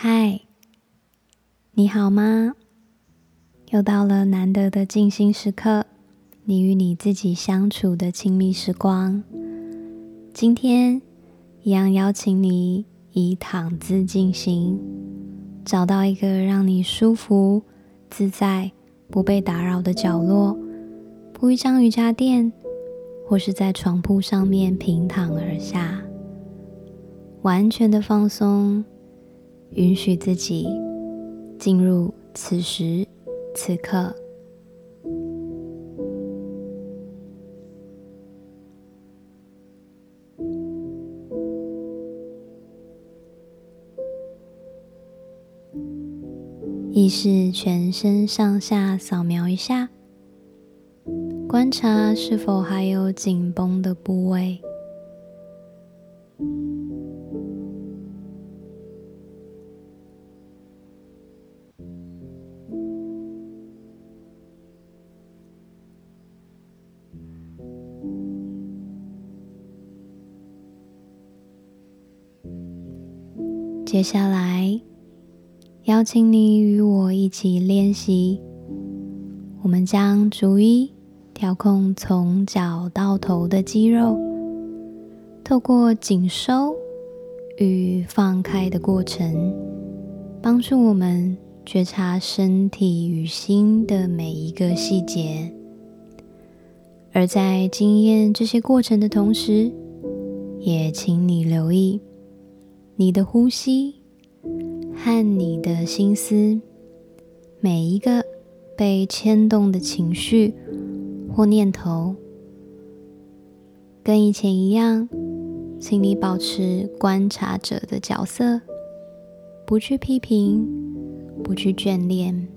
嗨，你好吗？又到了难得的静心时刻，你与你自己相处的亲密时光。今天一样邀请你以躺姿进行，找到一个让你舒服、自在、不被打扰的角落，铺一张瑜伽垫，或是在床铺上面平躺而下，完全的放松。允许自己进入此时此刻，意识全身上下扫描一下，观察是否还有紧绷的部位。接下来，邀请你与我一起练习。我们将逐一调控从脚到头的肌肉，透过紧收与放开的过程，帮助我们觉察身体与心的每一个细节。而在经验这些过程的同时，也请你留意。你的呼吸和你的心思，每一个被牵动的情绪或念头，跟以前一样，请你保持观察者的角色，不去批评，不去眷恋，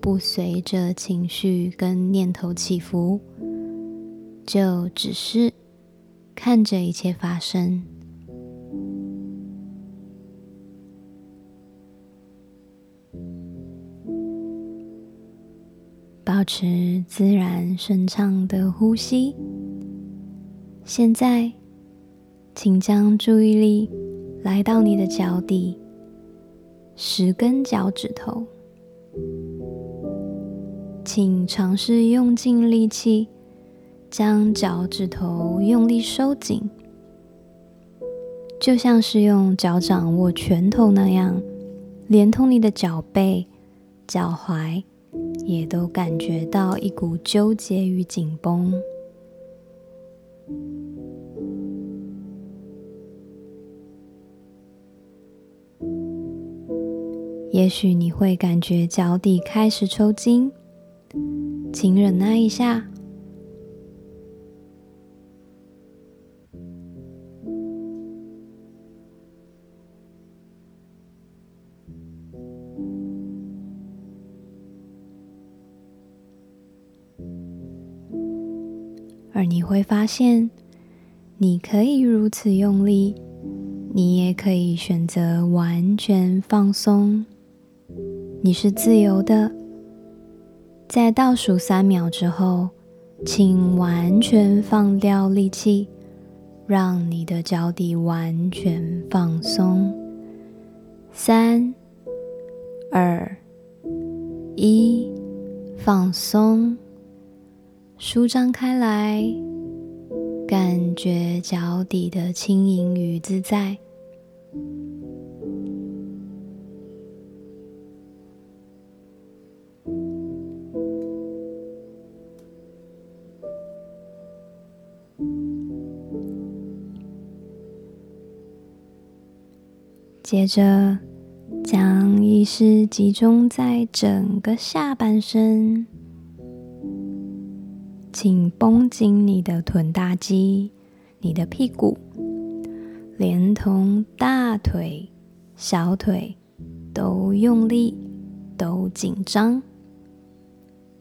不随着情绪跟念头起伏，就只是看着一切发生。保持自然顺畅的呼吸。现在，请将注意力来到你的脚底，十根脚趾头。请尝试用尽力气，将脚趾头用力收紧，就像是用脚掌握拳头那样，连同你的脚背、脚踝。也都感觉到一股纠结与紧绷。也许你会感觉脚底开始抽筋，请忍耐一下。会发现，你可以如此用力，你也可以选择完全放松。你是自由的。在倒数三秒之后，请完全放掉力气，让你的脚底完全放松。三、二、一，放松。舒张开来，感觉脚底的轻盈与自在。接着，将意识集中在整个下半身。请绷紧你的臀大肌，你的屁股，连同大腿、小腿都用力，都紧张。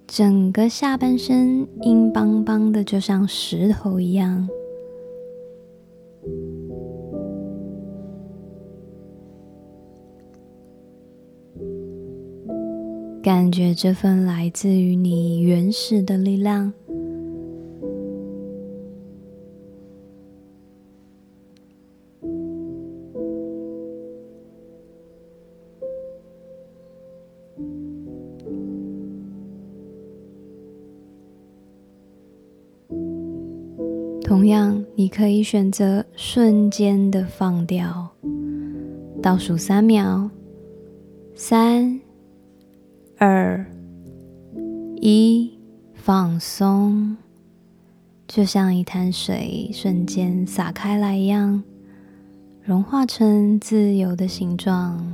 整个下半身硬邦邦的，就像石头一样。感觉这份来自于你原始的力量。同样，你可以选择瞬间的放掉，倒数三秒，三、二、一，放松，就像一滩水瞬间洒开来一样，融化成自由的形状。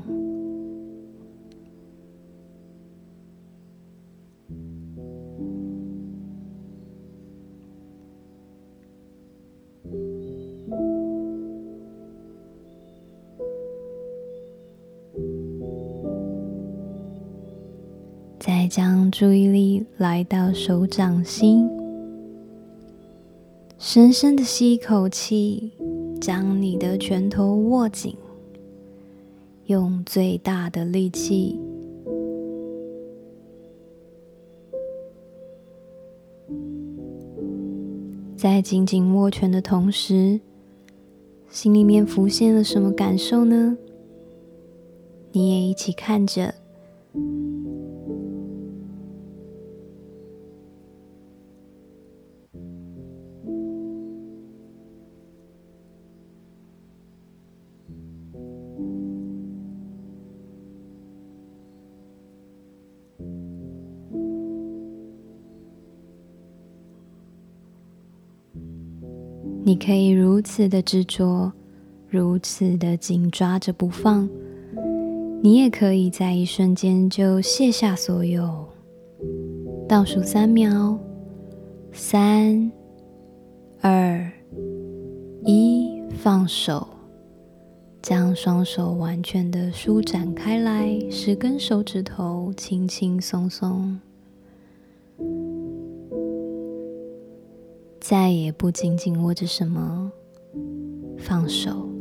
将注意力来到手掌心，深深的吸一口气，将你的拳头握紧，用最大的力气。在紧紧握拳的同时，心里面浮现了什么感受呢？你也一起看着。你可以如此的执着，如此的紧抓着不放。你也可以在一瞬间就卸下所有。倒数三秒，三、二、一，放手，将双手完全的舒展开来，十根手指头轻轻松松。再也不紧紧握着什么，放手。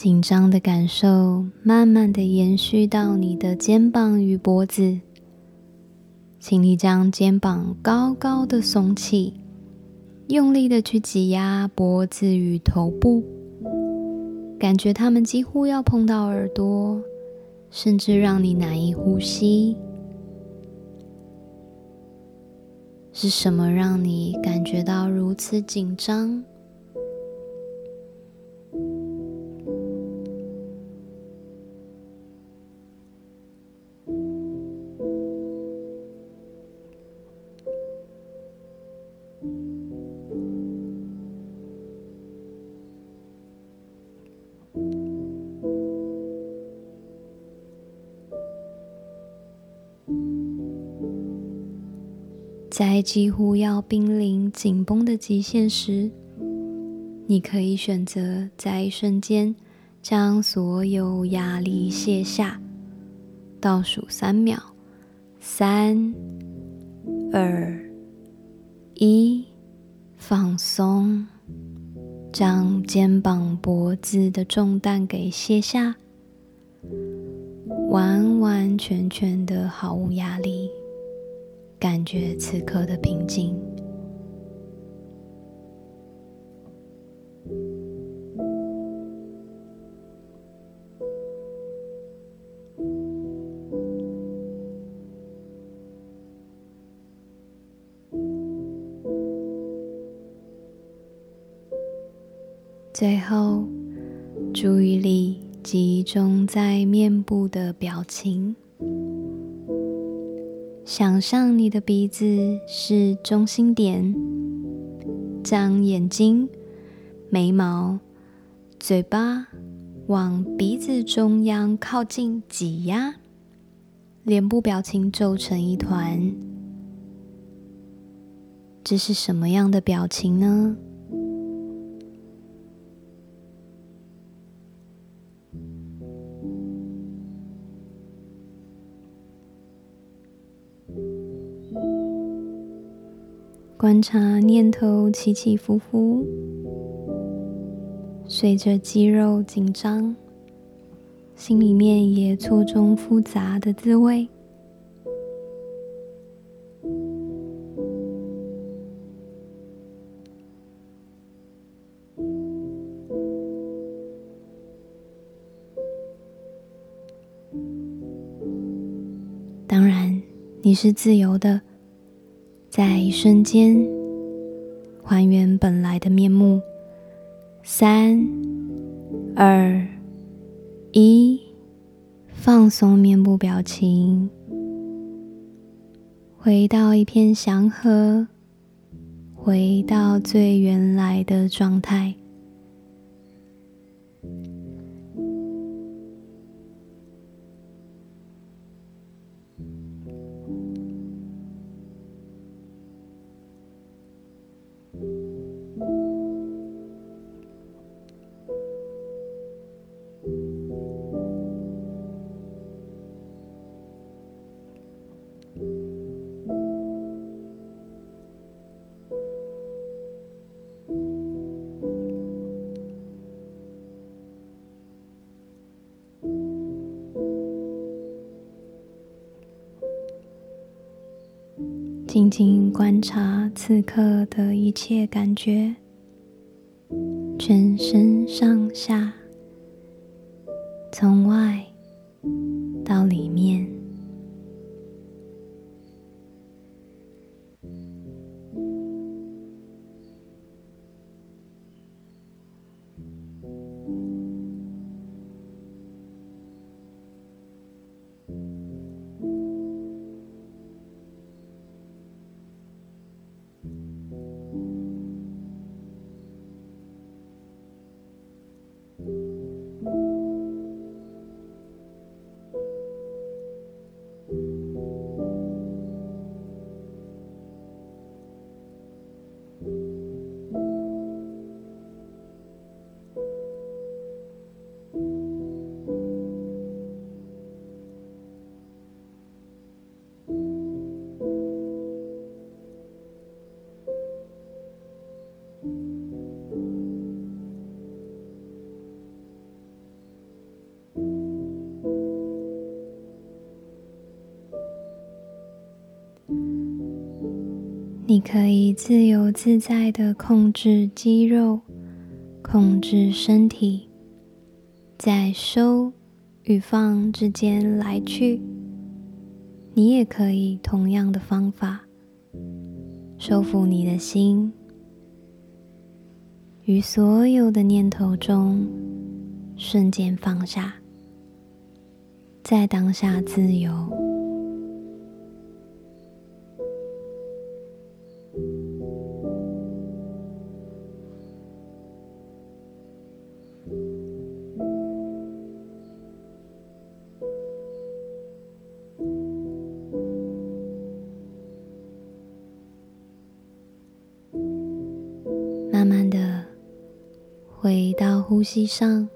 紧张的感受慢慢的延续到你的肩膀与脖子，请你将肩膀高高的耸起，用力的去挤压脖子与头部，感觉它们几乎要碰到耳朵，甚至让你难以呼吸。是什么让你感觉到如此紧张？在几乎要濒临紧绷的极限时，你可以选择在一瞬间将所有压力卸下，倒数三秒，三、二、一，放松，将肩膀、脖子的重担给卸下，完完全全的毫无压力。感觉此刻的平静。最后，注意力集中在面部的表情。想象你的鼻子是中心点，将眼睛、眉毛、嘴巴往鼻子中央靠近挤压，脸部表情皱成一团。这是什么样的表情呢？观察念头起起伏伏，随着肌肉紧张，心里面也错综复杂的滋味。当然，你是自由的，在一瞬间还原本来的面目。三、二、一，放松面部表情，回到一片祥和，回到最原来的状态。静静观察此刻的一切感觉，全身上下，从外到里面。你可以自由自在地控制肌肉，控制身体，在收与放之间来去。你也可以同样的方法，收服你的心，于所有的念头中瞬间放下，在当下自由。慢慢的回到呼吸上，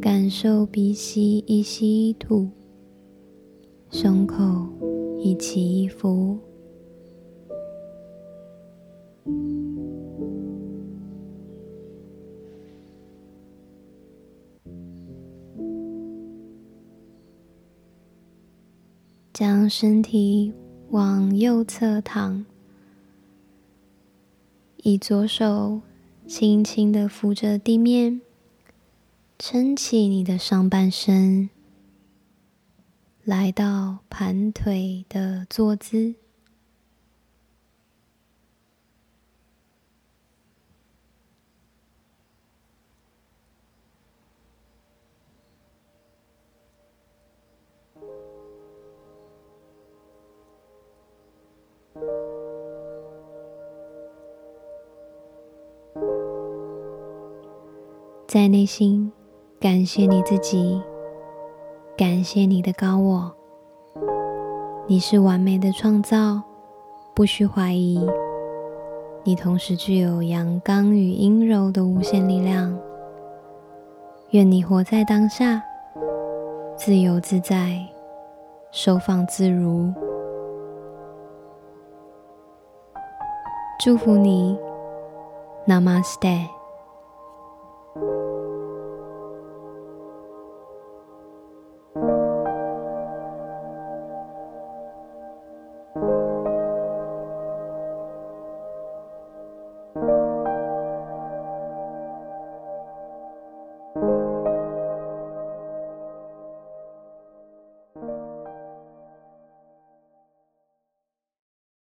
感受鼻息一吸一吐，胸口一起一伏。将身体往右侧躺。以左手轻轻的扶着地面，撑起你的上半身，来到盘腿的坐姿。在内心感谢你自己，感谢你的高我。你是完美的创造，不需怀疑。你同时具有阳刚与阴柔的无限力量。愿你活在当下，自由自在，收放自如。祝福你，Namaste。